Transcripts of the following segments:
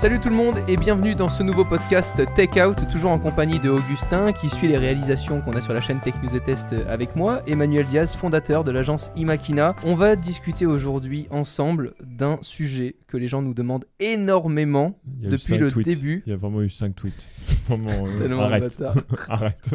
Salut tout le monde et bienvenue dans ce nouveau podcast Tech Out, toujours en compagnie de Augustin qui suit les réalisations qu'on a sur la chaîne Tech News et Test avec moi, Emmanuel Diaz, fondateur de l'agence Imakina. On va discuter aujourd'hui ensemble d'un sujet que les gens nous demandent énormément depuis le tweets. début. Il y a vraiment eu 5 tweets. Vraiment, euh, Tellement arrête.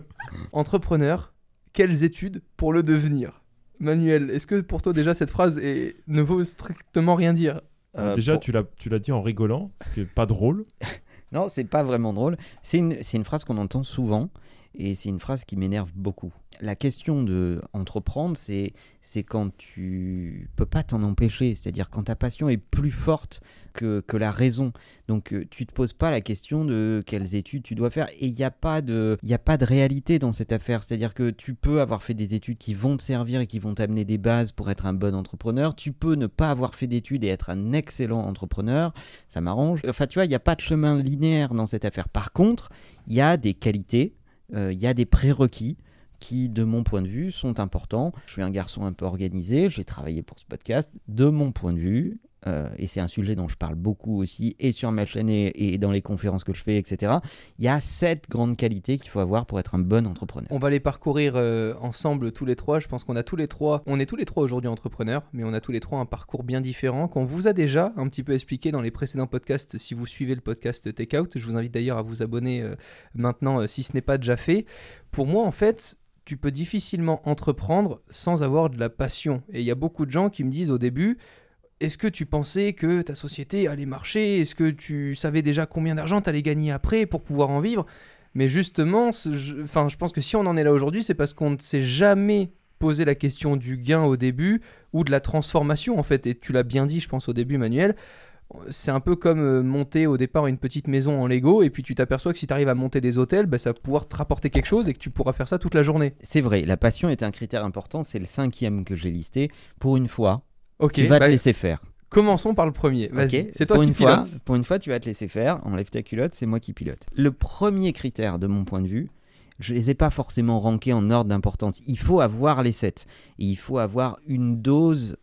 Entrepreneur, quelles études pour le devenir? Manuel, est-ce que pour toi déjà cette phrase est- ne vaut strictement rien dire? Euh, Déjà, pour- tu l'as tu l'as dit en rigolant, ce qui est pas drôle. Non, c'est pas vraiment drôle. C'est une, c'est une phrase qu'on entend souvent et c'est une phrase qui m'énerve beaucoup. La question de entreprendre, c'est c'est quand tu peux pas t'en empêcher, c'est-à-dire quand ta passion est plus forte que, que la raison. Donc euh, tu te poses pas la question de quelles études tu dois faire et il n'y a pas de y a pas de réalité dans cette affaire, c'est-à-dire que tu peux avoir fait des études qui vont te servir et qui vont t'amener des bases pour être un bon entrepreneur, tu peux ne pas avoir fait d'études et être un excellent entrepreneur, ça m'arrange. Enfin, tu vois, il n'y a pas de chemin linéaire dans cette affaire. Par contre, il y a des qualités, il y a des prérequis qui, de mon point de vue, sont importants. Je suis un garçon un peu organisé, j'ai travaillé pour ce podcast. De mon point de vue, euh, et c'est un sujet dont je parle beaucoup aussi, et sur ma chaîne et, dans les conférences que je fais, etc., il y a sept grandes qualités qu'il faut avoir pour être un bon entrepreneur. On va les parcourir euh, ensemble tous les trois. Je pense qu'on a tous les trois, on est tous les trois aujourd'hui entrepreneurs, mais on a tous les trois un parcours bien différent qu'on vous a déjà un petit peu expliqué dans les précédents podcasts. Si vous suivez le podcast Take Out, je vous invite d'ailleurs à vous abonner euh, maintenant si ce n'est pas déjà fait. Pour moi, en fait, tu peux difficilement entreprendre sans avoir de la passion. Et il y a beaucoup de gens qui me disent au début. Est-ce que tu pensais que ta société allait marcher? Est-ce que tu savais déjà combien d'argent tu allais gagner après pour pouvoir en vivre? Mais justement, je, je pense que si on en est là aujourd'hui, c'est parce qu'on ne s'est jamais posé la question du gain au début ou de la transformation en fait. Et tu l'as bien dit, je pense au début, Manuel. C'est un peu comme euh, monter au départ une petite maison en Lego et puis tu t'aperçois que si tu arrives à monter des hôtels, bah, ça va pouvoir te rapporter quelque chose et que tu pourras faire ça toute la journée. C'est vrai, la passion est un critère important, c'est le cinquième que j'ai listé. Pour une fois, Ok, tu vas bah, te laisser faire. commençons par le premier. Vas-y, c'est toi pour qui une fois. Pour une fois, tu vas te laisser faire. Enlève ta culotte, c'est moi qui pilote. Le premier critère, de mon point de vue, je les ai pas forcément rankés en ordre d'importance. Il faut avoir les sept. Et il faut avoir une dose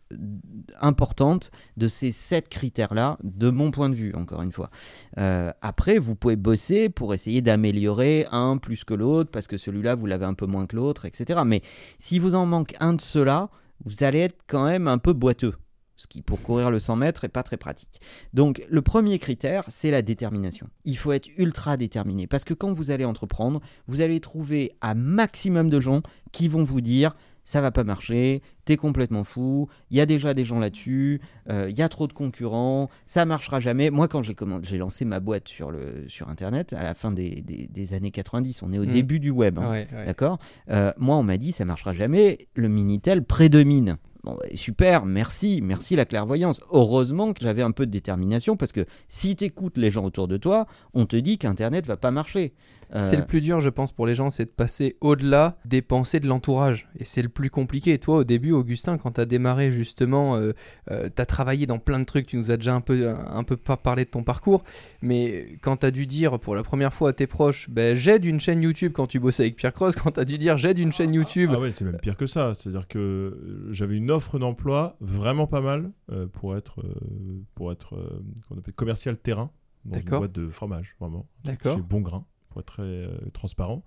importante de ces sept critères-là, de mon point de vue, encore une fois. Euh, après, vous pouvez bosser pour essayer d'améliorer un plus que l'autre, parce que celui-là, vous l'avez un peu moins que l'autre, etc. Mais si vous en manque un de ceux-là, vous allez être quand même un peu boiteux. Ce qui, pour courir le 100 mètres, est pas très pratique. Donc, le premier critère, c'est la détermination. Il faut être ultra déterminé. Parce que quand vous allez entreprendre, vous allez trouver un maximum de gens qui vont vous dire ça va pas marcher, t'es complètement fou, il y a déjà des gens là-dessus, euh, il y a trop de concurrents, ça marchera jamais. Moi, quand j'ai lancé ma boîte sur, le, sur Internet, à la fin des, des- des années 90, on est au Mm. début du web. hein. Ouais, ouais. D'accord? Euh, Moi, on m'a dit ça marchera jamais, le Minitel prédomine. Bon, bah, super, merci, merci la clairvoyance. Heureusement que j'avais un peu de détermination parce que si tu écoutes les gens autour de toi, on te dit qu'Internet va pas marcher. Euh, C'est le plus dur, je pense, pour les gens, c'est de passer au-delà des pensées de l'entourage. Et c'est le plus compliqué. Et toi, au début, Augustin, quand tu as démarré, justement, euh, tu as travaillé dans plein de trucs. Tu nous as déjà un peu, un peu pas parlé de ton parcours. Mais quand tu as dû dire pour la première fois à tes proches, ben, j'aide une chaîne YouTube quand tu bossais avec Pierre Cross, quand tu as dû dire j'aide une chaîne YouTube. Ah ouais, c'est même pire que ça. C'est-à-dire que euh, j'avais une offre d'emploi vraiment pas mal euh, pour être, euh, pour être euh, qu'on appelle commercial terrain dans une boîte de fromage, vraiment. D'accord. Chez Bon Grain, pour être très euh, transparent.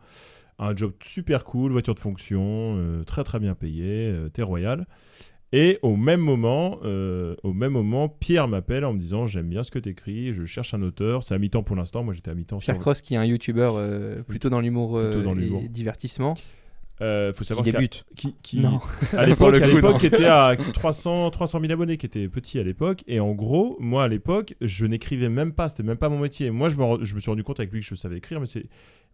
Un job super cool, voiture de fonction, euh, très très bien payé, euh, t'es royal. Et au même moment, euh, au même moment, Pierre m'appelle en me disant j'aime bien ce que t'écris, je cherche un auteur. C'est à mi-temps pour l'instant. Moi j'étais à mi-temps sur. Pierre Cross, qui est un YouTuber euh, plutôt dans l'humour Plutôt euh, dans et divertissement. Euh, faut qui savoir qu'à- débute. qui, qui- Non. à l'époque, qui était à 300, 300 000 abonnés, qui était petit à l'époque. Et en gros, moi à l'époque, je n'écrivais même pas, c'était même pas mon métier. Moi, je me, je me suis rendu compte avec lui que je savais écrire, mais c'est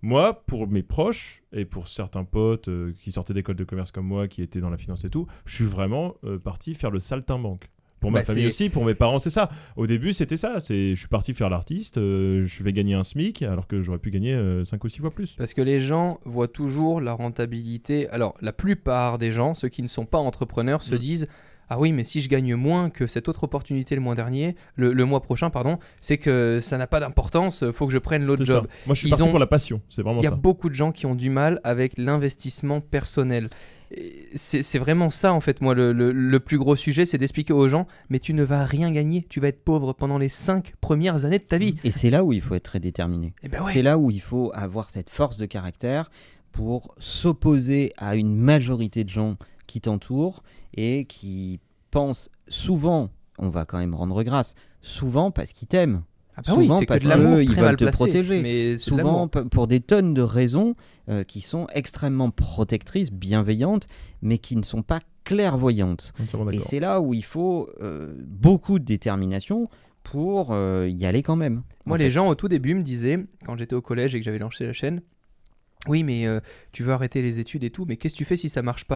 moi, pour mes proches et pour certains potes euh, qui sortaient d'école de commerce comme moi, qui étaient dans la finance et tout, je suis vraiment euh, parti faire le saltimbanque. Pour ma Bah, famille c'est- aussi, pour mes parents, c'est ça. Au début, c'était ça. C'est, je suis parti faire l'artiste, euh, je vais gagner un SMIC, alors que j'aurais pu gagner 5 ou 6 fois plus. Parce que les gens voient toujours la rentabilité. Alors, la plupart des gens, ceux qui ne sont pas entrepreneurs, se Mm. disent Ah oui, mais si je gagne moins que cette autre opportunité le mois dernier, le, le mois prochain, pardon, c'est que ça n'a pas d'importance, faut que je prenne l'autre ça. job. Moi, je suis Ils parti ont- pour la passion. C'est vraiment Il y a ça. beaucoup de gens qui ont du mal avec l'investissement personnel. C'est vraiment ça, en fait, moi, le, le- le plus gros sujet, c'est d'expliquer aux gens, mais tu ne vas rien gagner, tu vas être pauvre pendant les 5 premières années de ta vie. Et c'est là où il faut être très déterminé. Et ben ouais. C'est là où il faut avoir cette force de caractère pour s'opposer à une majorité de gens qui t'entourent et qui pensent souvent, on va quand même rendre grâce, souvent parce qu'ils t'aiment. Ah bah oui, souvent que parce qu'ils veulent te placé, protéger. Mais Souvent pour des tonnes de raisons euh, qui sont extrêmement protectrices, bienveillantes, mais qui ne sont pas clairvoyantes. Et c'est là où il faut euh, beaucoup de détermination pour euh, y aller quand même. Moi, les fait. gens au tout début me disaient, quand j'étais au collège et que j'avais lancé la chaîne, oui, mais euh, tu veux arrêter les études et tout, mais qu'est-ce que tu fais si ça marche pas?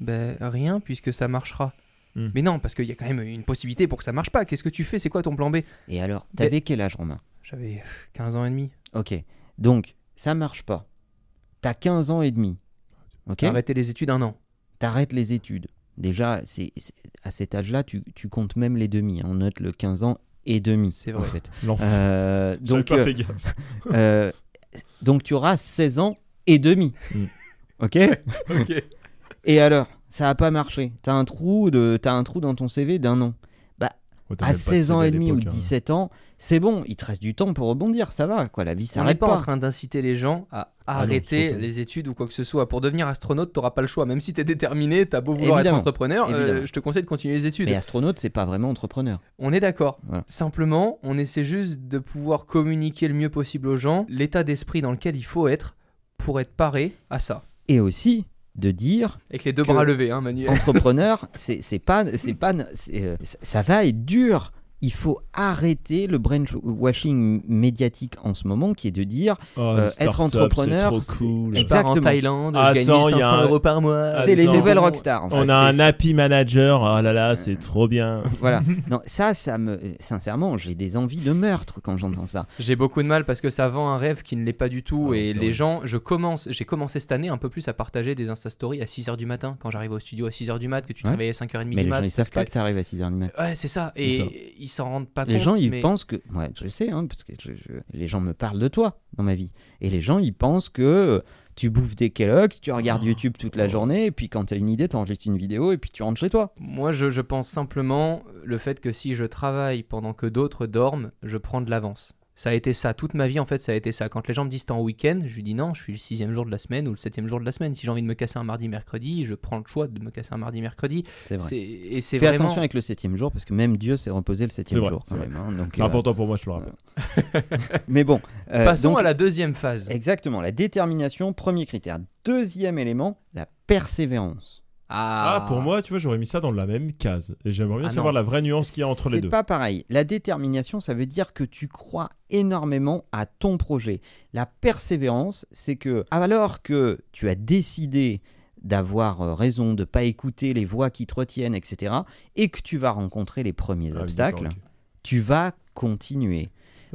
Ben rien, puisque ça marchera. Hmm. Mais non, parce qu'il y a quand même une possibilité pour que ça marche pas. Qu'est-ce que tu fais? C'est quoi ton plan B? Et alors, Mais- t'avais quel âge, Romain? J'avais euh, 15 ans et demi. Ok. Donc, ça marche pas. T'as 15 ans et demi. Ok arrêté les études un an. T'arrêtes les études. Déjà, c'est à cet âge-là, tu, tu comptes même les demi. hein. On note le 15 ans et demi. C'est en vrai. fait. L'enfant. Euh, donc, pas euh, fait gaffe. euh, donc, tu auras 16 ans et demi. Mm. Ok Ok. Et alors, ça a pas marché. T'as un trou de, t'as un trou dans ton CV d'un an. Oh, t'as À même pas de 16 ans et demi ou l'époque, hein. 17 ans, c'est bon. Il te reste du temps pour rebondir. Ça va, quoi. La vie On n'est s'arrête pas, pas. en train d'inciter les gens à Ah non, arrêter les études ou quoi que ce soit. Pour devenir astronaute, t'auras pas le choix. Même si t'es déterminé, t'as beau vouloir Évidemment. être entrepreneur, euh, Évidemment. je te conseille de continuer les études. Mais astronaute, c'est pas vraiment entrepreneur. On est d'accord. Voilà. Simplement, on essaie juste de pouvoir communiquer le mieux possible aux gens l'état d'esprit dans lequel il faut être pour être paré à ça. Et aussi de dire Avec les deux bras levés, hein, Manuel. entrepreneur, c'est pas, c'est pas, euh, ça va être dur. Il faut arrêter le brainwashing médiatique en ce moment, qui est de dire Oh, Euh, être entrepreneur, c'est trop cool. Je pars en exactement. Thaïlande, je gagne Attends, il y a 1500 un- euros par mois. c'est les nouvelles rockstars. en fait. On a un happy manager. Oh là là, c'est trop bien. Voilà. Non, ça, ça me, sincèrement, j'ai des envies de meurtre quand j'entends ça. J'ai beaucoup de mal parce que ça vend un rêve qui ne l'est pas du tout Ah, et les vrai. gens, je commence, j'ai commencé cette année un peu plus à partager des Insta Stories à 6h du matin quand j'arrive au studio à 6h du mat que tu Ouais. réveilles à 5h30 Mais du les mat. gens, ils savent pas que- que tu arrives à 6h du matin. Ouais, c'est ça et ça. Ils s'en rendent pas Les compte. gens, ils mais- pensent que. Ouais, je sais, hein, parce que je- je- les gens me parlent de toi dans ma vie. Et les gens, ils pensent que euh, tu bouffes des Kellogg's, tu regardes YouTube toute la journée, et puis quand tu as une idée, tu enregistres une vidéo, et puis tu rentres chez toi. Moi, je, je pense simplement le fait que si je travaille pendant que d'autres dorment, je prends de l'avance. Ça a été ça, toute ma vie en fait, ça a été ça. Quand les gens me disent t'es en week-end, je lui dis non, je suis le sixième jour de la semaine ou le septième jour de la semaine. Si j'ai envie de me casser un mardi, mercredi, je prends le choix de me casser un mardi, mercredi. C'est vrai. Et c'est Fais vraiment. attention avec le septième jour, parce que même Dieu s'est reposé le septième vrai, jour c'est quand vrai. même. hein, euh, important pour moi, je le rappelle. Mais bon. euh, Passons donc, à la deuxième phase. Exactement, la détermination, premier critère. Deuxième élément, la persévérance. Ah, pour moi, tu vois, j'aurais mis ça dans la même case. Et j'aimerais bien Ah savoir la vraie nuance qu'il y a entre les C'est deux. pas pareil. La détermination, ça veut dire que tu crois énormément à ton projet. La persévérance, c'est que alors que tu as décidé d'avoir euh, raison, de pas écouter les voix qui te retiennent, etc., et que tu vas rencontrer les premiers Ah obstacles, tu vas continuer.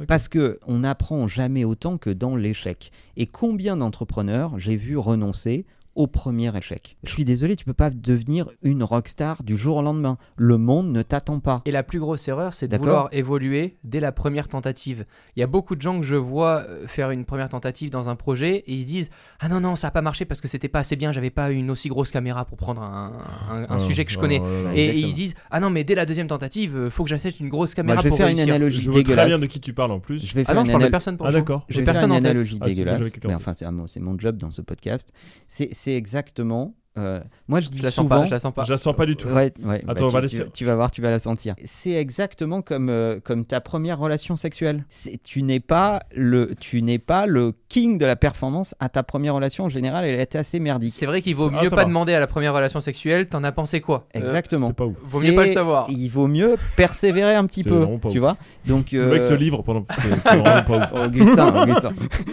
Parce que on n'apprend jamais autant que dans l'échec. Et combien d'entrepreneurs j'ai vu renoncer au premier échec Je suis désolé, tu peux pas devenir une rockstar du jour au lendemain. Le monde ne t'attend pas. Et la plus grosse erreur, c'est de D'accord. vouloir évoluer dès la première tentative. Il y a beaucoup de gens que je vois euh, faire une première tentative dans un projet et ils se disent Ah non, non, ça n'a pas marché parce que c'était pas assez bien, j'avais pas une aussi grosse caméra pour prendre un, un- un Oh, sujet que je oh connais. Et, et Exactement. ils disent Ah non, mais dès la deuxième tentative, euh, faut que j'achète une grosse caméra Moi, je vais pour faire une analogie Je vois très dégueulasse. bien de qui tu parles en plus. Je vais Ah faire non, une je parle de personne pour Ah ça. d'accord. Je J'ai vais faire personne une en tête. analogie Ah, dégueulasse, mais en enfin c'est mon job dans ce podcast. C'est c'est exactement euh, moi je dis Je la sens souvent. pas, je la sens pas. Je la sens pas du tout. Ouais, ouais, bah, Attends, on tu, va tu- laisser- tu vas voir, tu vas la sentir. C'est exactement comme, euh, comme ta première relation sexuelle. Tu n'es pas le, tu n'es pas le king de la performance à ta première relation. En général, elle est assez merdique. C'est vrai qu'il vaut Ah, mieux ça pas va. demander à la première relation sexuelle, t'en as pensé quoi? Euh, Exactement. C'était pas ouf. Vaut mieux pas le savoir. Il vaut mieux persévérer un petit peu, tu ouf. vois. Donc Le mec euh, se livre pendant. C'est vraiment pas ouf. Augustin, Augustin.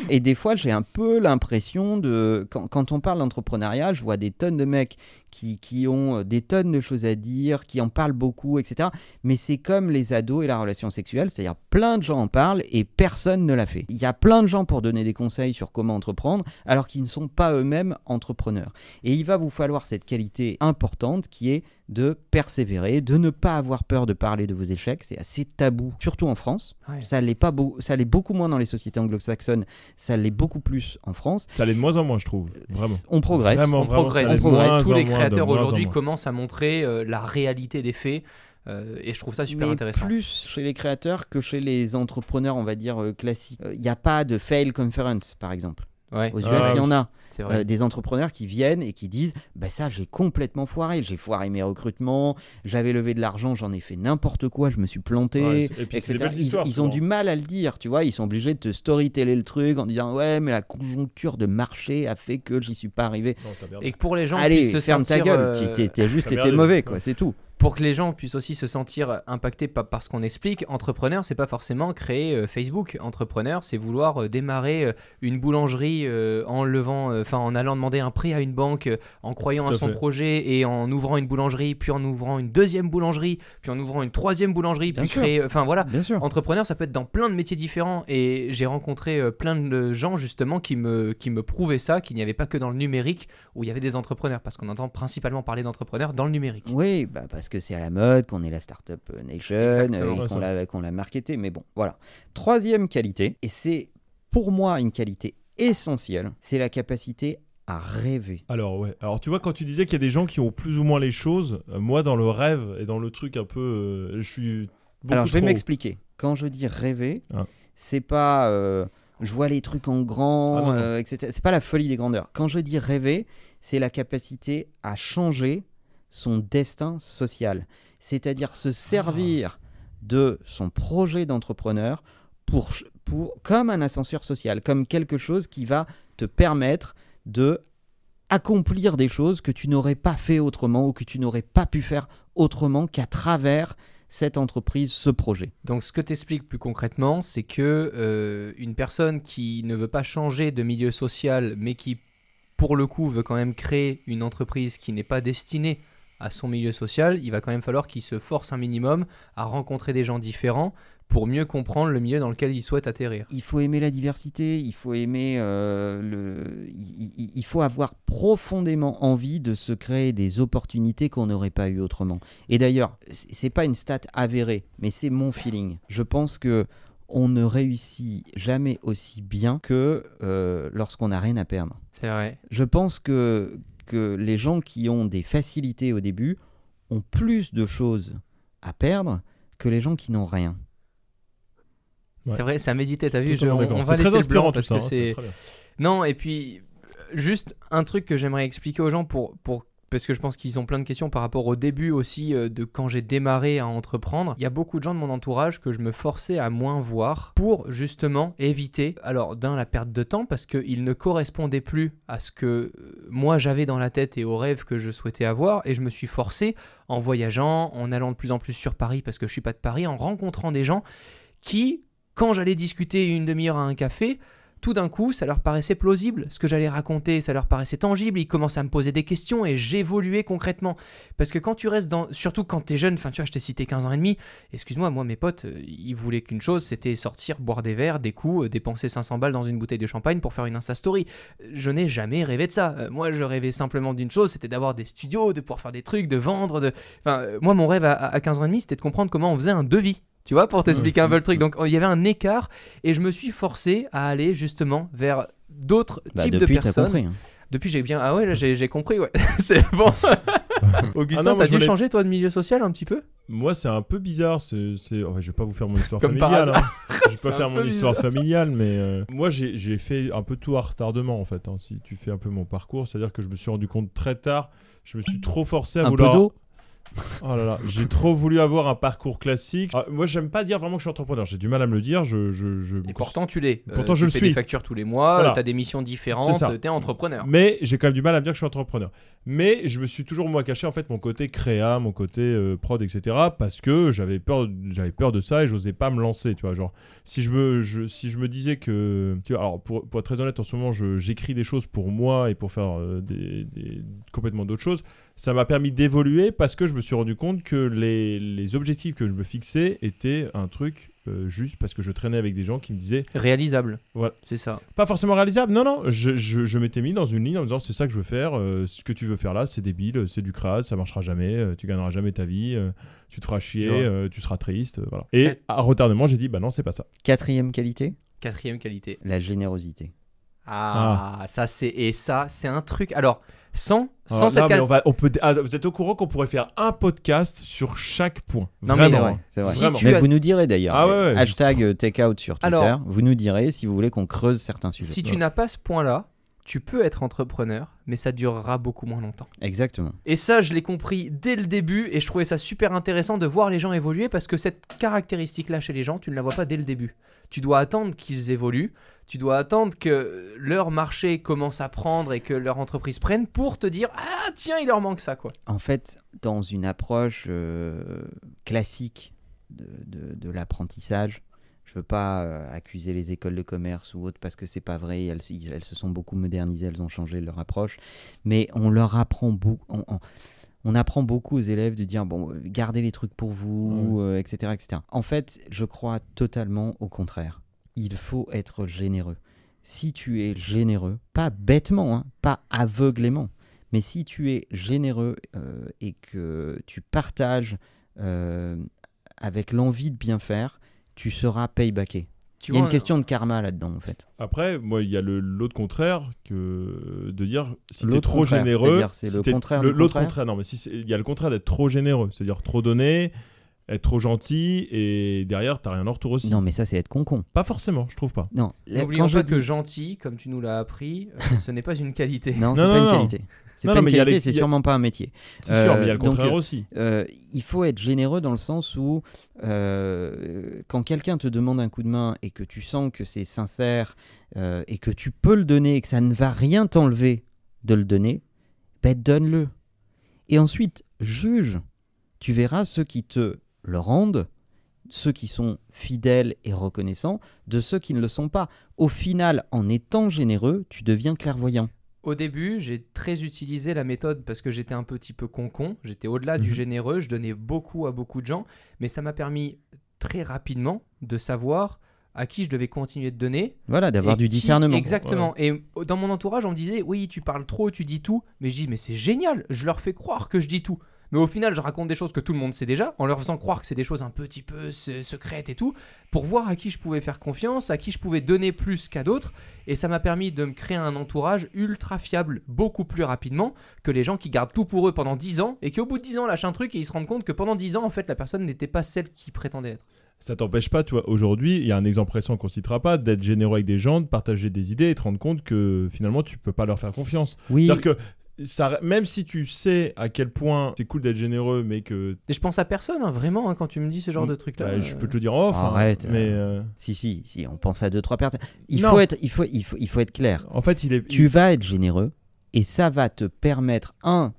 Et des fois, j'ai un peu l'impression de. Quand, quand on parle d'entrepreneuriat, je vois des tonnes de mecs qui, qui ont euh, des tonnes de choses à dire, qui en parlent beaucoup, etc. Mais c'est comme les ados et la relation sexuelle, c'est-à-dire plein de gens en parlent et personne ne l'a fait. Il y a plein de gens pour donner des conseils sur comment entreprendre, alors qu'ils ne sont pas eux-mêmes entrepreneurs. Et il va vous falloir cette qualité importante qui est de persévérer, de ne pas avoir peur de parler de vos échecs. C'est assez tabou, surtout en France. Ouais. Ça l'est pas beau- ça l'est beaucoup moins dans les sociétés anglo-saxonnes, ça l'est beaucoup plus en France. Ça allait de moins en moins, je trouve. Vraiment. On progresse. Vraiment, on vraiment, progresse. On progresse. Tous les créateurs aujourd'hui commencent à montrer euh, la réalité des faits. euh, et je trouve ça super mais intéressant. plus chez les créateurs que chez les entrepreneurs, on va dire euh, classiques. Il n'y a pas de fail conference, par exemple. Ouais, Aux US, Ah, il y en a. Euh, des entrepreneurs qui viennent et qui disent bah ça j'ai complètement foiré. J'ai foiré mes recrutements. J'avais levé de l'argent j'en ai fait n'importe quoi je me suis planté Ouais, c'est- et puis c'est des etc. belles Ils- histoires, ils, ont du mal à le dire tu vois. Ils sont obligés de te storyteller le truc en disant ouais mais la conjoncture de marché a fait que j'y suis pas arrivé. Non. Et que pour les gens allez se ferme ta gueule. euh, Tu- t'es- juste été mauvais quoi c'est tout pour que les gens puissent aussi se sentir impactés par, ce qu'on explique, entrepreneur, c'est pas forcément créer euh, Facebook. Entrepreneur, c'est vouloir euh, démarrer euh, une boulangerie en levant, enfin en allant demander un prêt à une banque, en croyant Tout à son fait. projet et en ouvrant une boulangerie, puis en ouvrant une deuxième boulangerie, puis en ouvrant une troisième boulangerie, Bien puis sûr. créer, enfin voilà. bien sûr Entrepreneur, ça peut être dans plein de métiers différents. Et j'ai rencontré plein de gens justement qui me, qui me prouvaient ça, qu'il n'y avait pas que dans le numérique où il y avait des entrepreneurs, parce qu'on entend principalement parler d'entrepreneurs dans le numérique. Oui, bah parce que c'est à la mode, qu'on est la Startup Nation, Exactement, euh, et qu'on l'a, qu'on l'a marketé. Mais bon, voilà. Troisième qualité, et c'est pour moi une qualité essentielle, c'est la capacité à rêver. Alors ouais. Alors tu vois quand tu disais qu'il y a des gens qui ont plus ou moins les choses, euh, moi dans le rêve et dans le truc un peu, euh, je suis. Beaucoup Alors je vais m'expliquer. Quand je dis rêver, Ah. c'est pas euh, je vois les trucs en grand, Ah euh, etc. C'est pas la folie des grandeurs. Quand je dis rêver, c'est la capacité à changer son destin social. C'est-à-dire se servir de son projet d'entrepreneur pour, pour, comme un ascenseur social, comme quelque chose qui va te permettre de accomplir des choses que tu n'aurais pas fait autrement ou que tu n'aurais pas pu faire autrement qu'à travers cette entreprise, ce projet. Donc, ce que tu expliques plus concrètement, c'est que euh, une personne qui ne veut pas changer de milieu social, mais qui, pour le coup, veut quand même créer une entreprise qui n'est pas destinée à son milieu social, il va quand même falloir qu'il se force un minimum à rencontrer des gens différents pour mieux comprendre le milieu dans lequel il souhaite atterrir. Il faut aimer la diversité, il faut aimer euh, le, il, faut avoir profondément envie de se créer des opportunités qu'on n'aurait pas eu autrement. Et d'ailleurs, c'est pas une stat avérée, mais c'est mon feeling. Je pense que on ne réussit jamais aussi bien que euh, lorsqu'on n'a rien à perdre. C'est vrai. Je pense que, que les gens qui ont des facilités au début ont plus de choses à perdre que les gens qui n'ont rien. Ouais. C'est vrai, à méditer, t'as vu je- on, va laisser très le blanc parce ça. que hein, c'est... Non, et puis, juste un truc que j'aimerais expliquer aux gens pour, pour parce que je pense qu'ils ont plein de questions par rapport au début aussi euh, de quand j'ai démarré à entreprendre. Il y a beaucoup de gens de mon entourage que je me forçais à moins voir pour justement éviter, alors d'un, la perte de temps parce qu'ils ne correspondaient plus à ce que euh, moi j'avais dans la tête et aux rêves que je souhaitais avoir et je me suis forcé en voyageant, en allant de plus en plus sur Paris parce que je suis pas de Paris, en rencontrant des gens qui, quand j'allais discuter une demi-heure à un café, tout d'un coup, ça leur paraissait plausible, ce que j'allais raconter, ça leur paraissait tangible, ils commençaient à me poser des questions et j'évoluais concrètement. Parce que quand tu restes dans... Surtout quand t'es jeune, enfin tu vois, je t'ai cité 15 ans et demi, excuse-moi, moi mes potes, euh, ils voulaient qu'une chose, c'était sortir, boire des verres, des coups, euh, dépenser 500 balles dans une bouteille de champagne pour faire une Insta Story. Je n'ai jamais rêvé de ça. Euh, Moi, je rêvais simplement d'une chose, c'était d'avoir des studios, de pouvoir faire des trucs, de vendre, de... Enfin, moi, mon rêve à 15 ans et demi, c'était de comprendre comment on faisait un devis. Tu vois, pour t'expliquer un peu le truc. Donc, il y avait un écart et je me suis forcé à aller justement vers d'autres Bah, types de depuis, t'as personnes. compris. hein. Depuis, j'ai bien. Ah ouais, là, j'ai j'ai compris, ouais. c'est bon. Augustin, Ah t'as dû voulais- changer toi de milieu social un petit peu? Moi, c'est un peu bizarre. C'est, c'est... oh, je vais pas vous faire mon histoire Comme par familiale. hein. Je vais pas faire mon histoire familiale, mais euh, moi, j'ai, j'ai fait un peu tout à retardement, en fait. hein, si tu fais un peu mon parcours, c'est-à-dire que je me suis rendu compte très tard. Je me suis trop forcé à Un vouloir. Oh là là, j'ai trop voulu avoir un parcours classique. Ah, moi, j'aime pas dire vraiment que je suis entrepreneur. J'ai du mal à me le dire. Je, je, je Et pourtant, tu l'es. Euh, Pourtant, tu je le fais suis. des factures tous les mois, Voilà. t'as des missions différentes, ça. t'es entrepreneur. Mais j'ai quand même du mal à me dire que je suis entrepreneur. Mais je me suis toujours moi caché en fait mon côté créa, mon côté euh, prod, etc. Parce que j'avais peur, j'avais peur de ça et j'osais pas me lancer. Tu vois, genre si je me, je- si je me disais que, tu vois, alors pour, pour être très honnête, en ce moment, j'écris des choses pour moi et pour faire euh, des, des- complètement d'autres choses. Ça m'a permis d'évoluer parce que je me suis rendu compte que les, les objectifs que je me fixais étaient un truc euh, juste parce que je traînais avec des gens qui me disaient Réalisable. Voilà. C'est ça. pas forcément réalisable. Non, non, je, je, je m'étais mis dans une ligne en me disant c'est ça que je veux faire. euh, ce que tu veux faire là, c'est débile, c'est du crade, ça marchera jamais, euh, tu gagneras jamais ta vie, euh, tu te feras chier, Je euh, tu seras triste. euh, voilà. Et à retardement, j'ai dit bah non, c'est pas ça. Quatrième qualité, Quatrième qualité. la générosité. Ah, ça c'est et ça c'est un truc. Alors sans sans Alors, cette non, mais quali- on va, on peut, ah, vous êtes au courant qu'on pourrait faire un podcast sur chaque point. Non, mais Vraiment. C'est vrai, c'est vrai. Si Vraiment. tu Mais as- vous nous direz d'ailleurs. Ah ouais, ouais, hashtag euh, takeout sur Twitter. Alors- vous nous direz si vous voulez qu'on creuse certains sujets. Si tu n'as pas ce point-là, tu peux être entrepreneur, mais ça durera beaucoup moins longtemps. Exactement. Et ça, je l'ai compris dès le début et je trouvais ça super intéressant de voir les gens évoluer parce que cette caractéristique-là chez les gens, tu ne la vois pas dès le début. Tu dois attendre qu'ils évoluent, tu dois attendre que leur marché commence à prendre et que leur entreprise prenne pour te dire Ah, tiens, il leur manque ça, quoi. En fait, dans une approche euh, classique de, de- de l'apprentissage, je veux pas euh, accuser les écoles de commerce ou autres parce que c'est pas vrai. Elles, se sont beaucoup modernisées, elles ont changé leur approche, mais on leur apprend beaucoup. On, on- on apprend beaucoup aux élèves de dire bon, euh, gardez les trucs pour vous, euh, etc., etc. En fait, je crois totalement au contraire. Il faut être généreux. Si tu es généreux, pas bêtement, hein, pas aveuglément, mais si tu es généreux euh, et que tu partages euh, avec l'envie de bien faire, tu seras paybacké. Il y a une vois, question de karma là-dedans, en fait. Après, moi, il y a l'autre contraire que de dire si t'es L'autre trop généreux. c'est-à-dire, c'est si le contraire L'autre contraire contraire, non, mais si c'est- il y a le contraire d'être trop généreux, c'est-à-dire trop donné, être trop gentil et derrière t'as rien en retour aussi. Non, mais ça, c'est être con-con. Pas forcément, je trouve pas. Non, là, N'oublions quand je pas que gentil, comme tu nous l'as appris, euh, ce n'est pas une qualité. Non, c'est Non, pas non, une non. qualité. C'est Non, pas non, mais une il y a qualité, les- c'est il y a- sûrement pas un métier. C'est sûr, mais il y a Euh, le donc, contraire euh, aussi. Euh, il faut être généreux dans le sens où euh, quand quelqu'un te demande un coup de main et que tu sens que c'est sincère euh, et que tu peux le donner et que ça ne va rien t'enlever de le donner, ben donne-le. Et ensuite, juge. Tu verras ceux qui te le rendent, ceux qui sont fidèles et reconnaissants, de ceux qui ne le sont pas. Au final, en étant généreux, tu deviens clairvoyant. Au début, j'ai très utilisé la méthode parce que j'étais un petit peu con-con. J'étais au-delà du Mhm. généreux. Je donnais beaucoup à beaucoup de gens. Mais ça m'a permis très rapidement de savoir à qui je devais continuer de donner. Voilà, d'avoir du qui- discernement. Exactement. Et dans mon entourage, on me disait Oui, tu parles trop, tu dis tout. Mais je dis Mais c'est génial. Je leur fais croire que je dis tout. Mais au final, je raconte des choses que tout le monde sait déjà, en leur faisant croire que c'est des choses un petit peu se- secrètes et tout, pour voir à qui je pouvais faire confiance, à qui je pouvais donner plus qu'à d'autres. Et ça m'a permis de me créer un entourage ultra fiable beaucoup plus rapidement que les gens qui gardent tout pour eux pendant 10 ans et qui au bout de 10 ans lâchent un truc et ils se rendent compte que pendant 10 ans, en fait, la personne n'était pas celle qui prétendait être. Ça t'empêche pas, tu vois, aujourd'hui, il y a un exemple récent qu'on citera pas, d'être généreux avec des gens, de partager des idées et te rendre compte que finalement tu peux pas leur faire confiance. Oui, C'est-à-dire que ça, même si tu sais à quel point c'est cool d'être généreux, mais que Et je pense à personne, hein, vraiment, hein, quand tu me dis ce genre de truc-là. bah, euh, je peux te le dire en off, hein, Arrête, mais euh, Si, si, si, on pense à deux, trois personnes. Il, Non. faut être, il, faut, il, faut, il faut être clair. en fait, il est. Tu vas être généreux et ça va te permettre, un,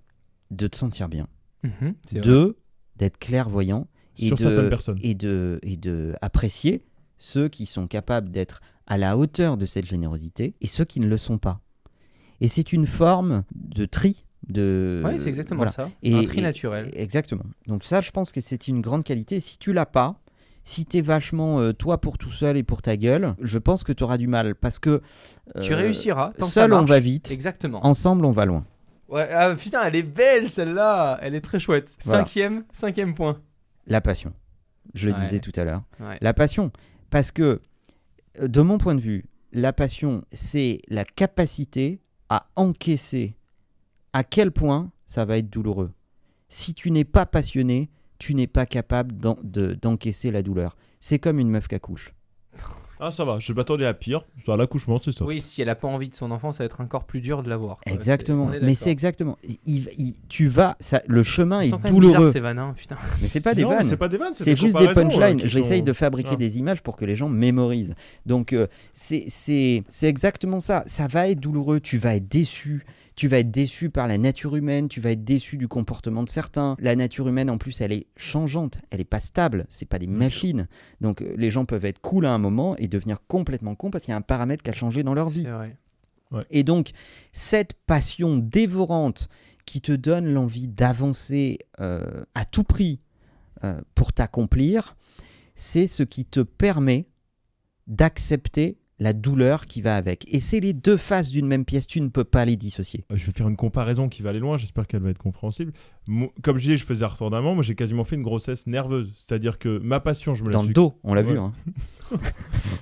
de te sentir bien, mhm, deux, d'être clairvoyant et Sur de, certaines personnes. Et de, et de apprécier ceux qui sont capables d'être à la hauteur de cette générosité et ceux qui ne le sont pas. Et c'est une forme de tri. De, Ouais, c'est exactement voilà. ça. Et- un tri et- naturel. Exactement. Donc ça, je pense que c'est une grande qualité. Si tu l'as pas, si tu es vachement euh, toi pour tout seul et pour ta gueule, je pense que tu auras du mal parce que tu euh, réussiras. Tant Seul on va vite, Exactement. ensemble on va loin. Ouais, ah, putain, elle est belle celle-là. Elle est très chouette. Voilà. Cinquième, cinquième point. La passion. Je le Ouais. disais tout à l'heure. Ouais. La passion. Parce que, euh, de mon point de vue, la passion, c'est la capacité à encaisser à quel point ça va être douloureux. Si tu n'es pas passionné, tu n'es pas capable d'en- de- d'encaisser la douleur. C'est comme une meuf qui accouche. Ah, ça va, je m'attendais à pire. Sur l'accouchement, c'est ça. Oui, si elle a pas envie de son enfant, ça va être encore plus dur de l'avoir. Exactement. C'est- Mais c'est exactement. il- il- tu vas, ça, le chemin Ils est douloureux. ces vannes, hein, putain. Mais c'est pas des Non, vannes. C'est pas des vannes, C'est des juste des euh, punchlines. qui J'essaye sont- de fabriquer Ah. des images pour que les gens mémorisent. Donc, euh, c'est- c'est c'est exactement ça. Ça va être douloureux. Tu vas être déçu. Tu vas être déçu par la nature humaine. Tu vas être déçu du comportement de certains. La nature humaine, en plus, elle est changeante. Elle est pas stable. C'est pas des machines. Donc, euh, les gens peuvent être cool à un moment et devenir complètement cons parce qu'il y a un paramètre qui a changé dans leur vie. Et donc, cette passion dévorante qui te donne l'envie d'avancer euh, à tout prix euh, pour t'accomplir, c'est ce qui te permet d'accepter la douleur qui va avec. Et c'est les deux faces d'une même pièce, tu ne peux pas les dissocier. Euh, Je vais faire une comparaison qui va aller loin, j'espère qu'elle va être compréhensible. Comme je disais, je faisais Arthur d'amant, moi j'ai quasiment fait une grossesse nerveuse. C'est-à-dire que ma passion, je me la Dans suis le dos, on l'a Ouais. vu. hein.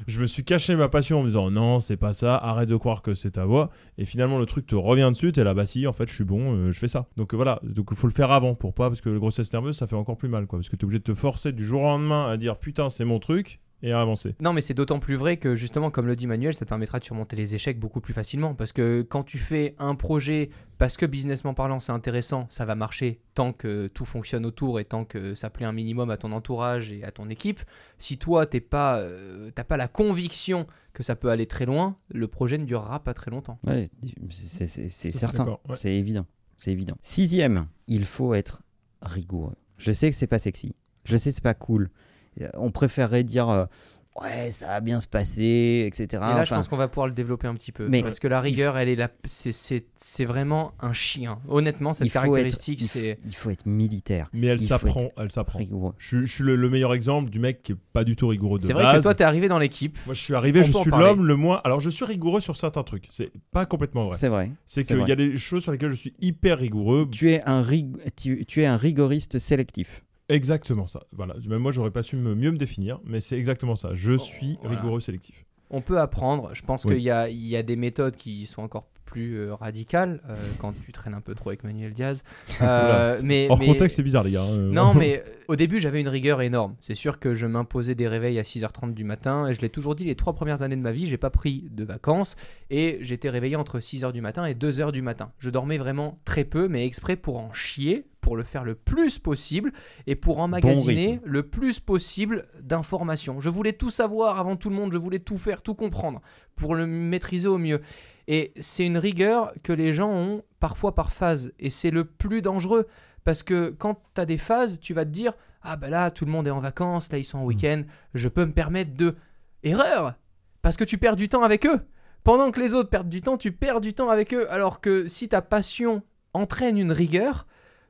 Je me suis caché ma passion en me disant non, c'est pas ça, arrête de croire que c'est ta voix. Et finalement, le truc te revient dessus, t'es là, bah si, en fait, je suis bon, euh, je fais ça. Donc euh, voilà, donc il faut le faire avant pour pas, parce que le grossesse nerveuse, ça fait encore plus mal, quoi. Parce que t'es obligé de te forcer du jour au lendemain à dire putain, c'est mon truc, et à avancer. Non, mais c'est d'autant plus vrai que justement, comme le dit Manuel, ça te permettra de surmonter les échecs beaucoup plus facilement. Parce que quand tu fais un projet, parce que businessment parlant, c'est intéressant, ça va marcher tant que tout fonctionne autour et tant que ça plaît un minimum à ton entourage et à ton équipe. Si toi, t'es pas, euh, t'as pas la conviction que ça peut aller très loin, le projet ne durera pas très longtemps. Ouais, c'est- certain, ouais. c'est évident, c'est évident. Sixième, il faut être rigoureux. Je sais que c'est pas sexy, je sais que c'est pas cool. Euh, On préférerait dire euh, ouais ça va bien se passer, etc. et là, je pense qu'on va pouvoir le développer un petit peu. Mais- parce que la rigueur, elle est là, c'est- vraiment un chien. Honnêtement, cette caractéristique, c'est. il faut être militaire, Mais elle s'apprend, elle s'apprend. Je, je suis le, le meilleur exemple du mec qui est pas du tout rigoureux de C'est vrai base. que toi, t'es arrivé dans l'équipe. Moi, je suis arrivé, On je suis l'homme le moins. Alors, je suis rigoureux sur certains trucs. C'est pas complètement vrai. C'est vrai. C'est qu'il y a des choses sur lesquelles je suis hyper rigoureux. Tu es un rig- tu, tu es un rigoriste sélectif. Exactement ça. Voilà. Même moi, j'aurais pas su me- mieux me définir, mais c'est exactement ça. Je suis voilà. rigoureux sélectif. On peut apprendre. Je pense Oui. qu'il y y a des méthodes qui sont encore plus euh, radicales euh, quand tu traînes un peu trop avec Manuel Diaz. Euh, mais, Hors mais- contexte, c'est bizarre, les gars. hein. Non, mais au début, j'avais une rigueur énorme. C'est sûr que je m'imposais des réveils à 6h30 du matin. Et je l'ai toujours dit, les trois premières années de ma vie, j'ai pas pris de vacances. Et j'étais réveillé entre 6h du matin et 2h du matin. Je dormais vraiment très peu, mais exprès pour en chier, pour le faire le plus possible et pour emmagasiner le plus possible d'informations. Je voulais tout savoir avant tout le monde. Je voulais tout faire, tout comprendre pour le maîtriser au mieux. Et c'est une rigueur que les gens ont parfois par phase. Et c'est le plus dangereux. Parce que quand tu as des phases, tu vas te dire Ah bah là, tout le monde est en vacances, là ils sont en week-end, je peux me permettre de. Erreur Parce que tu perds du temps avec eux. Pendant que les autres perdent du temps, tu perds du temps avec eux. Alors que si ta passion entraîne une rigueur,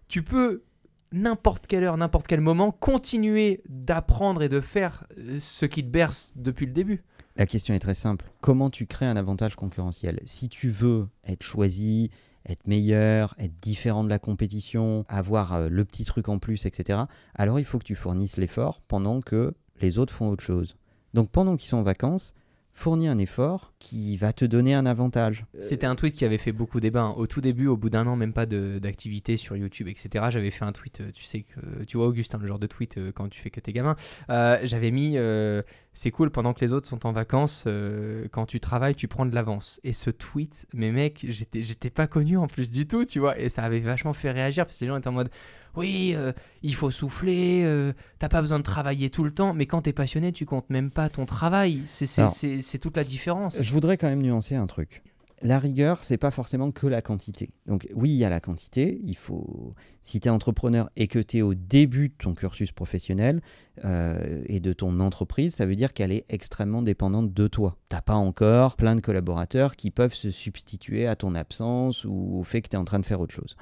tu peux, n'importe quelle heure, n'importe quel moment, continuer d'apprendre et de faire euh, ce qui te berce depuis le début. La question est très simple. Comment tu crées un avantage concurrentiel? Si tu veux être choisi, être meilleur, être différent de la compétition, avoir euh, le petit truc en plus, etc., alors il faut que tu fournisses l'effort pendant que les autres font autre chose. Donc pendant qu'ils sont en vacances, fournis un effort qui va te donner un avantage. C'était un tweet qui avait fait beaucoup débat. hein. Au tout début, au bout d'un an, même pas d'activité sur YouTube, etc. J'avais fait un tweet, euh, tu sais que tu vois Augustin, le genre de tweet euh, quand tu fais que tes gamins. Euh, J'avais mis, euh, c'est cool pendant que les autres sont en vacances, euh, quand tu travailles, tu prends de l'avance. Et ce tweet, mais mec, j'étais pas connu en plus du tout, tu vois. Et ça avait vachement fait réagir parce que les gens étaient en mode, oui, euh, il faut souffler, euh, t'as pas besoin de travailler tout le temps, mais quand t'es passionné, tu comptes même pas ton travail. C'est toute la différence. Je voudrais quand même nuancer un truc. La rigueur, c'est pas forcément que la quantité. Donc oui, il y a la quantité. Il faut, si tu es entrepreneur et que tu es au début de ton cursus professionnel euh, et de ton entreprise, ça veut dire qu'elle est extrêmement dépendante de toi. T'as pas encore plein de collaborateurs qui peuvent se substituer à ton absence ou au fait que tu es en train de faire autre chose.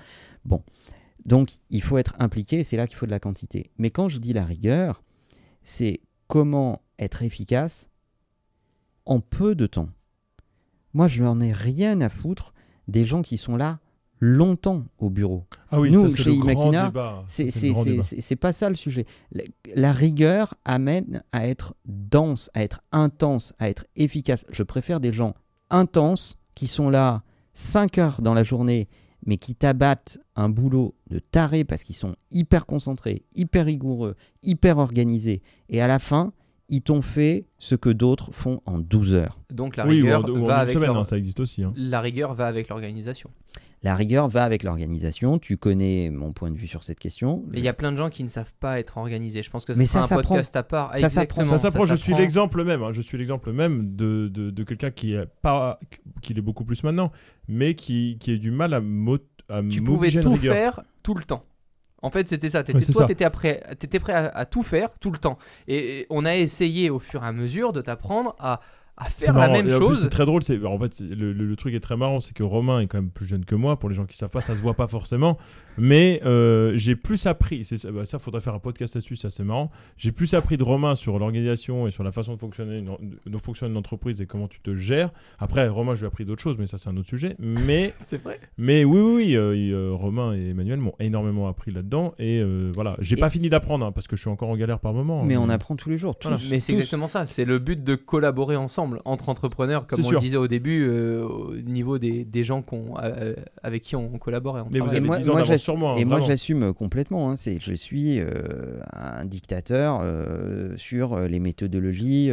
Bon, donc il faut être impliqué. C'est là qu'il faut de la quantité. Mais quand je dis la rigueur, c'est comment être efficace en peu de temps. Moi, je n'en ai rien à foutre des gens qui sont là longtemps au bureau. Ah oui, Nous, ça, c'est chez Imakina, c'est pas ça le sujet. La, la rigueur amène à être dense, à être intense, à être efficace. Je préfère des gens intenses qui sont là 5 heures dans la journée, mais qui t'abattent un boulot de taré parce qu'ils sont hyper concentrés, hyper rigoureux, hyper organisés, et à la fin, ils t'ont fait ce que d'autres font en 12 heures. Donc la Oui, ou rigueur en, ou en va une avec semaine, leur- hein, ça existe aussi. hein. la rigueur va avec l'organisation. La rigueur va avec l'organisation, tu connais mon point de vue sur cette question. Mais il y a plein de gens qui ne savent pas être organisés. Je pense que ce Mais sera ça un s'apprend. podcast à part. Ça s'apprend. Ça s'approche, je suis s'apprend. l'exemple même. hein, je suis l'exemple même de, de, de quelqu'un qui est pas, qui l'est beaucoup plus maintenant, mais qui, qui a du mal à mo- à Tu pouvais tout rigueur. faire tout le temps. En fait, c'était ça. T'étais- Ouais, c'est toi, ça. tu étais prêt, t'étais prêt à, à tout faire tout le temps. Et, et on a essayé au fur et à mesure de t'apprendre à, à C'est faire la même chose. C'est très drôle. C'est en fait le, le- le truc est très marrant, c'est que Romain est quand même plus jeune que moi. Pour les gens qui savent pas, ça se voit pas forcément. Mais euh, j'ai plus appris. C'est ça, bah, ça, faudrait faire un podcast là-dessus. Ça, c'est marrant. J'ai plus appris de Romain sur l'organisation et sur la façon de fonctionner, une, de fonctionner une entreprise et comment tu te gères. Après, Romain, je lui ai appris d'autres choses, mais ça, c'est un autre sujet. Mais C'est vrai. Mais oui, oui, oui, euh, euh, Romain et Emmanuel m'ont énormément appris là-dedans. Et euh, voilà, j'ai Et- pas fini d'apprendre hein, parce que je suis encore en galère par moment. Mais hein. on apprend tous les jours, tous. Voilà. Mais c'est exactement ça. C'est le but de collaborer ensemble entre entrepreneurs, comme on sûr. le disait au début, euh, au niveau des, des gens qu'on, euh, avec qui on collabore et on Mais vous travaille. avez moi, 10 ans moi, d'avance j'assume- sur moi, hein, et moi, vraiment. j'assume complètement. hein, c'est, je suis euh, un dictateur euh, sur euh, les méthodologies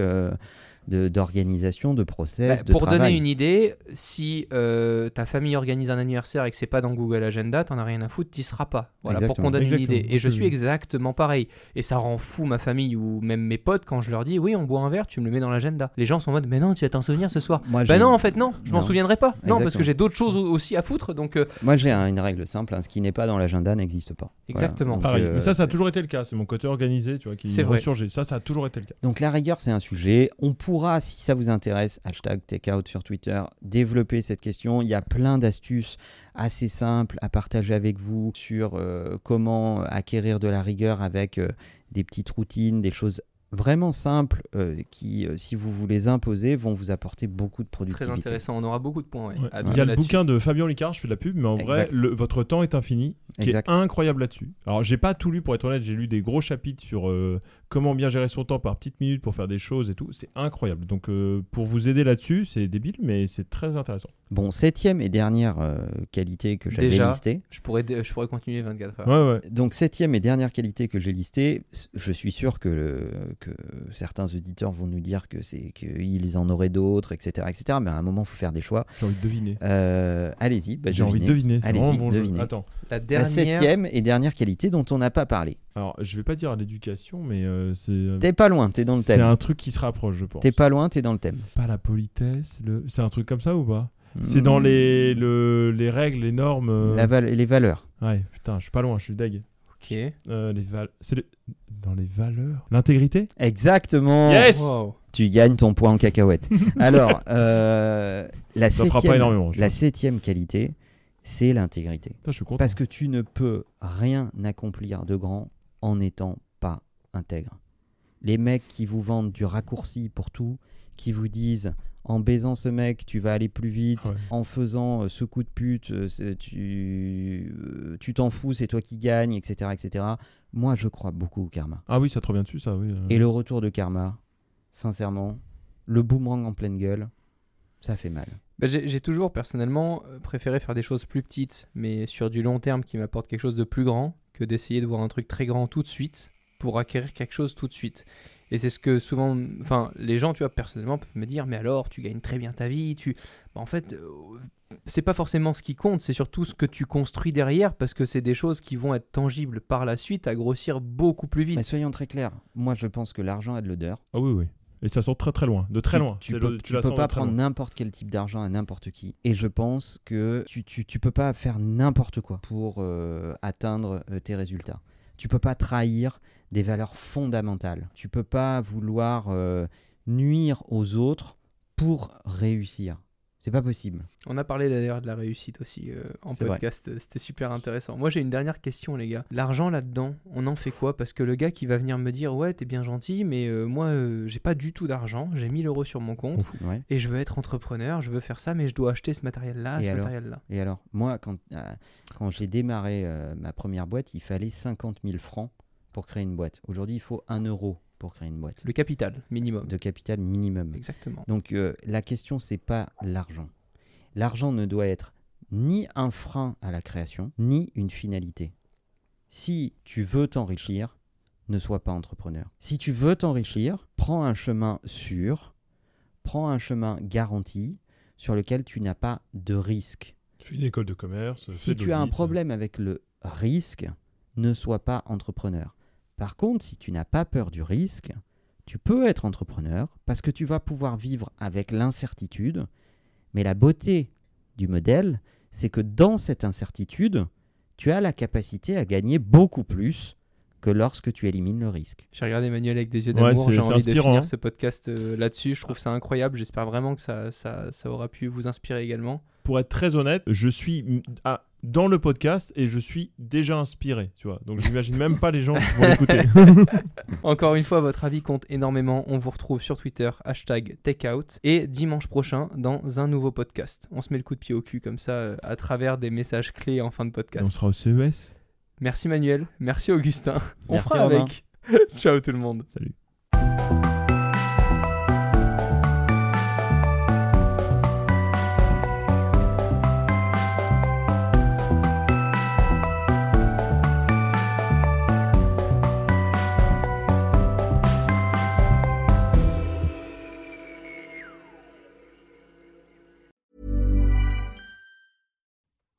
euh, de, d'organisation, de process, Bah, de pour travail. donner une idée, si euh, ta famille organise un anniversaire et que c'est pas dans Google Agenda, t'en as rien à foutre, t'y seras pas. Voilà, pour qu'on donne Exactement. une idée. Et je suis exactement pareil. Et ça rend fou ma famille ou même mes potes quand je leur dis oui, on boit un verre, tu me le mets dans l'agenda. Les gens sont en mode mais non, tu vas t'en souvenir ce soir. Moi, Bah non, en fait non, je m'en souviendrai pas. Non, parce que j'ai d'autres choses au- aussi à foutre. Donc euh, Moi, j'ai un- une règle simple hein, ce qui n'est pas dans l'agenda n'existe pas. Voilà. Exactement. Donc, Pareil. euh, Mais ça, ça a toujours été le cas. C'est mon côté organisé, tu vois, qui ressurgit. Ça, ça a toujours été le cas. Donc la rigueur, c'est un sujet. On si ça vous intéresse, hashtag takeout sur Twitter, développer cette question. Il y a plein d'astuces assez simples à partager avec vous sur euh, comment acquérir de la rigueur avec euh, des petites routines, des choses vraiment simples euh, qui, euh, si vous vous les imposez, vont vous apporter beaucoup de très productivité. intéressant. On aura beaucoup de points. ouais, Ouais. à Il y a le bouquin de Fabien Licard, je fais de la pub, mais en vrai, le- votre temps est infini, qui Exact. est incroyable là-dessus. Alors, j'ai pas tout lu pour être honnête, j'ai lu des gros chapitres sur euh, comment bien gérer son temps par petites minutes pour faire des choses et tout. C'est incroyable. Donc, euh, pour vous aider là-dessus, c'est débile, mais c'est très intéressant. Bon, septième et dernière euh, qualité que j'avais Déjà. listée. Je pourrais, je pourrais continuer 24 heures. Ouais, ouais. Donc septième et dernière qualité que j'ai listée, je suis sûr que, que certains auditeurs vont nous dire que c'est qu'ils en auraient d'autres, etc., etc. Mais à un moment, il faut faire des choix. J'ai envie de deviner. Euh, Allez-y, bah, j'ai envie de deviner. C'est Allez-y, vraiment bon jeu. devinez. Attends. La septième et dernière qualité dont on n'a pas parlé. Alors, je vais pas dire l'éducation, mais euh, c'est. T'es pas loin, t'es dans le c'est thème. un truc qui se rapproche, je pense. T'es pas loin, t'es dans le thème. Pas la politesse, le... c'est un truc comme ça ou pas? C'est dans les, le- les règles, les normes. euh, La val- les valeurs. Ouais, putain, je suis pas loin, je suis deg. Ok. Euh, les val... C'est les- dans les valeurs. L'intégrité? Exactement. Yes Wow. Tu gagnes ton point en cacahuète. Alors, euh, la, Ça fera pas septième, énormément, la septième qualité, c'est l'intégrité. Putain, je suis content. Parce que tu ne peux rien accomplir de grand en n'étant pas intègre. Les mecs qui vous vendent du raccourci pour tout, qui vous disent en baisant ce mec, tu vas aller plus vite, Ouais. en faisant euh, ce coup de pute, euh, tu euh, tu t'en fous, c'est toi qui gagne, etc., etc. Moi, je crois beaucoup au karma. Ah oui, ça te revient dessus, ça, oui. Et le retour de karma, sincèrement, le boomerang en pleine gueule, ça fait mal. Bah, j'ai toujours personnellement préféré faire des choses plus petites, mais sur du long terme qui m'apportent quelque chose de plus grand, que d'essayer de voir un truc très grand tout de suite pour acquérir quelque chose tout de suite. Et c'est ce que souvent, enfin, les gens, tu vois, personnellement peuvent me dire, mais alors, tu gagnes très bien ta vie, tu, Bah, en fait, euh, c'est pas forcément ce qui compte, c'est surtout ce que tu construis derrière, parce que c'est des choses qui vont être tangibles par la suite, à grossir beaucoup plus vite. Mais soyons très clairs, moi je pense que l'argent a de l'odeur. Ah oui, oui. Et ça sort très très loin, de très tu, loin. Tu peux, le- tu la peux pas prendre n'importe quel type d'argent à n'importe qui. Et je pense que tu, tu, tu peux pas faire n'importe quoi pour euh, atteindre euh, tes résultats. Tu peux pas trahir des valeurs fondamentales. Tu peux pas vouloir euh, nuire aux autres pour réussir. C'est pas possible. On a parlé d'ailleurs de la réussite aussi euh, en podcast, euh, c'était super intéressant. Moi j'ai une dernière question les gars. L'argent là-dedans, on en fait quoi? Parce que le gars qui va venir me dire ouais t'es bien gentil mais euh, moi euh, j'ai pas du tout d'argent, j'ai 1000 euros sur mon compte Ouais. et je veux être entrepreneur, je veux faire ça mais je dois acheter ce matériel là, Et ce alors matériel là. Et alors, moi, quand, quand j'ai démarré ma première boîte, il fallait 50 000 francs pour créer une boîte. Aujourd'hui, il faut 1 euro pour créer une boîte Le capital minimum. de capital minimum. Exactement. Donc euh, la question, c'est pas l'argent. L'argent ne doit être ni un frein à la création, ni une finalité. Si tu veux t'enrichir, ne sois pas entrepreneur. Si tu veux t'enrichir, prends un chemin sûr, prends un chemin garanti sur lequel tu n'as pas de risque. Fais une école de commerce. Si tu as un problème avec le risque, ne sois pas entrepreneur. Par contre, si tu n'as pas peur du risque, tu peux être entrepreneur parce que tu vas pouvoir vivre avec l'incertitude. Mais la beauté du modèle, c'est que dans cette incertitude, tu as la capacité à gagner beaucoup plus que lorsque tu élimines le risque. J'ai regardé Emmanuel avec des yeux Ouais, d'amour. c'est- J'ai envie de inspirant, finir hein. ce podcast euh, là-dessus. Je trouve ça incroyable. J'espère vraiment que ça, ça, ça aura pu vous inspirer également. Pour être très honnête, je suis ah, dans le podcast et je suis déjà inspiré, tu vois. Donc j'imagine même pas les gens qui vont l'écouter. Encore une fois, votre avis compte énormément. On vous retrouve sur Twitter, hashtag takeout. Et dimanche prochain, dans un nouveau podcast. On se met le coup de pied au cul comme ça, euh, à travers des messages clés en fin de Et podcast. on sera au CES. Merci Manuel, merci Augustin. On Merci, fera Romain. avec. Ciao tout le monde. Salut.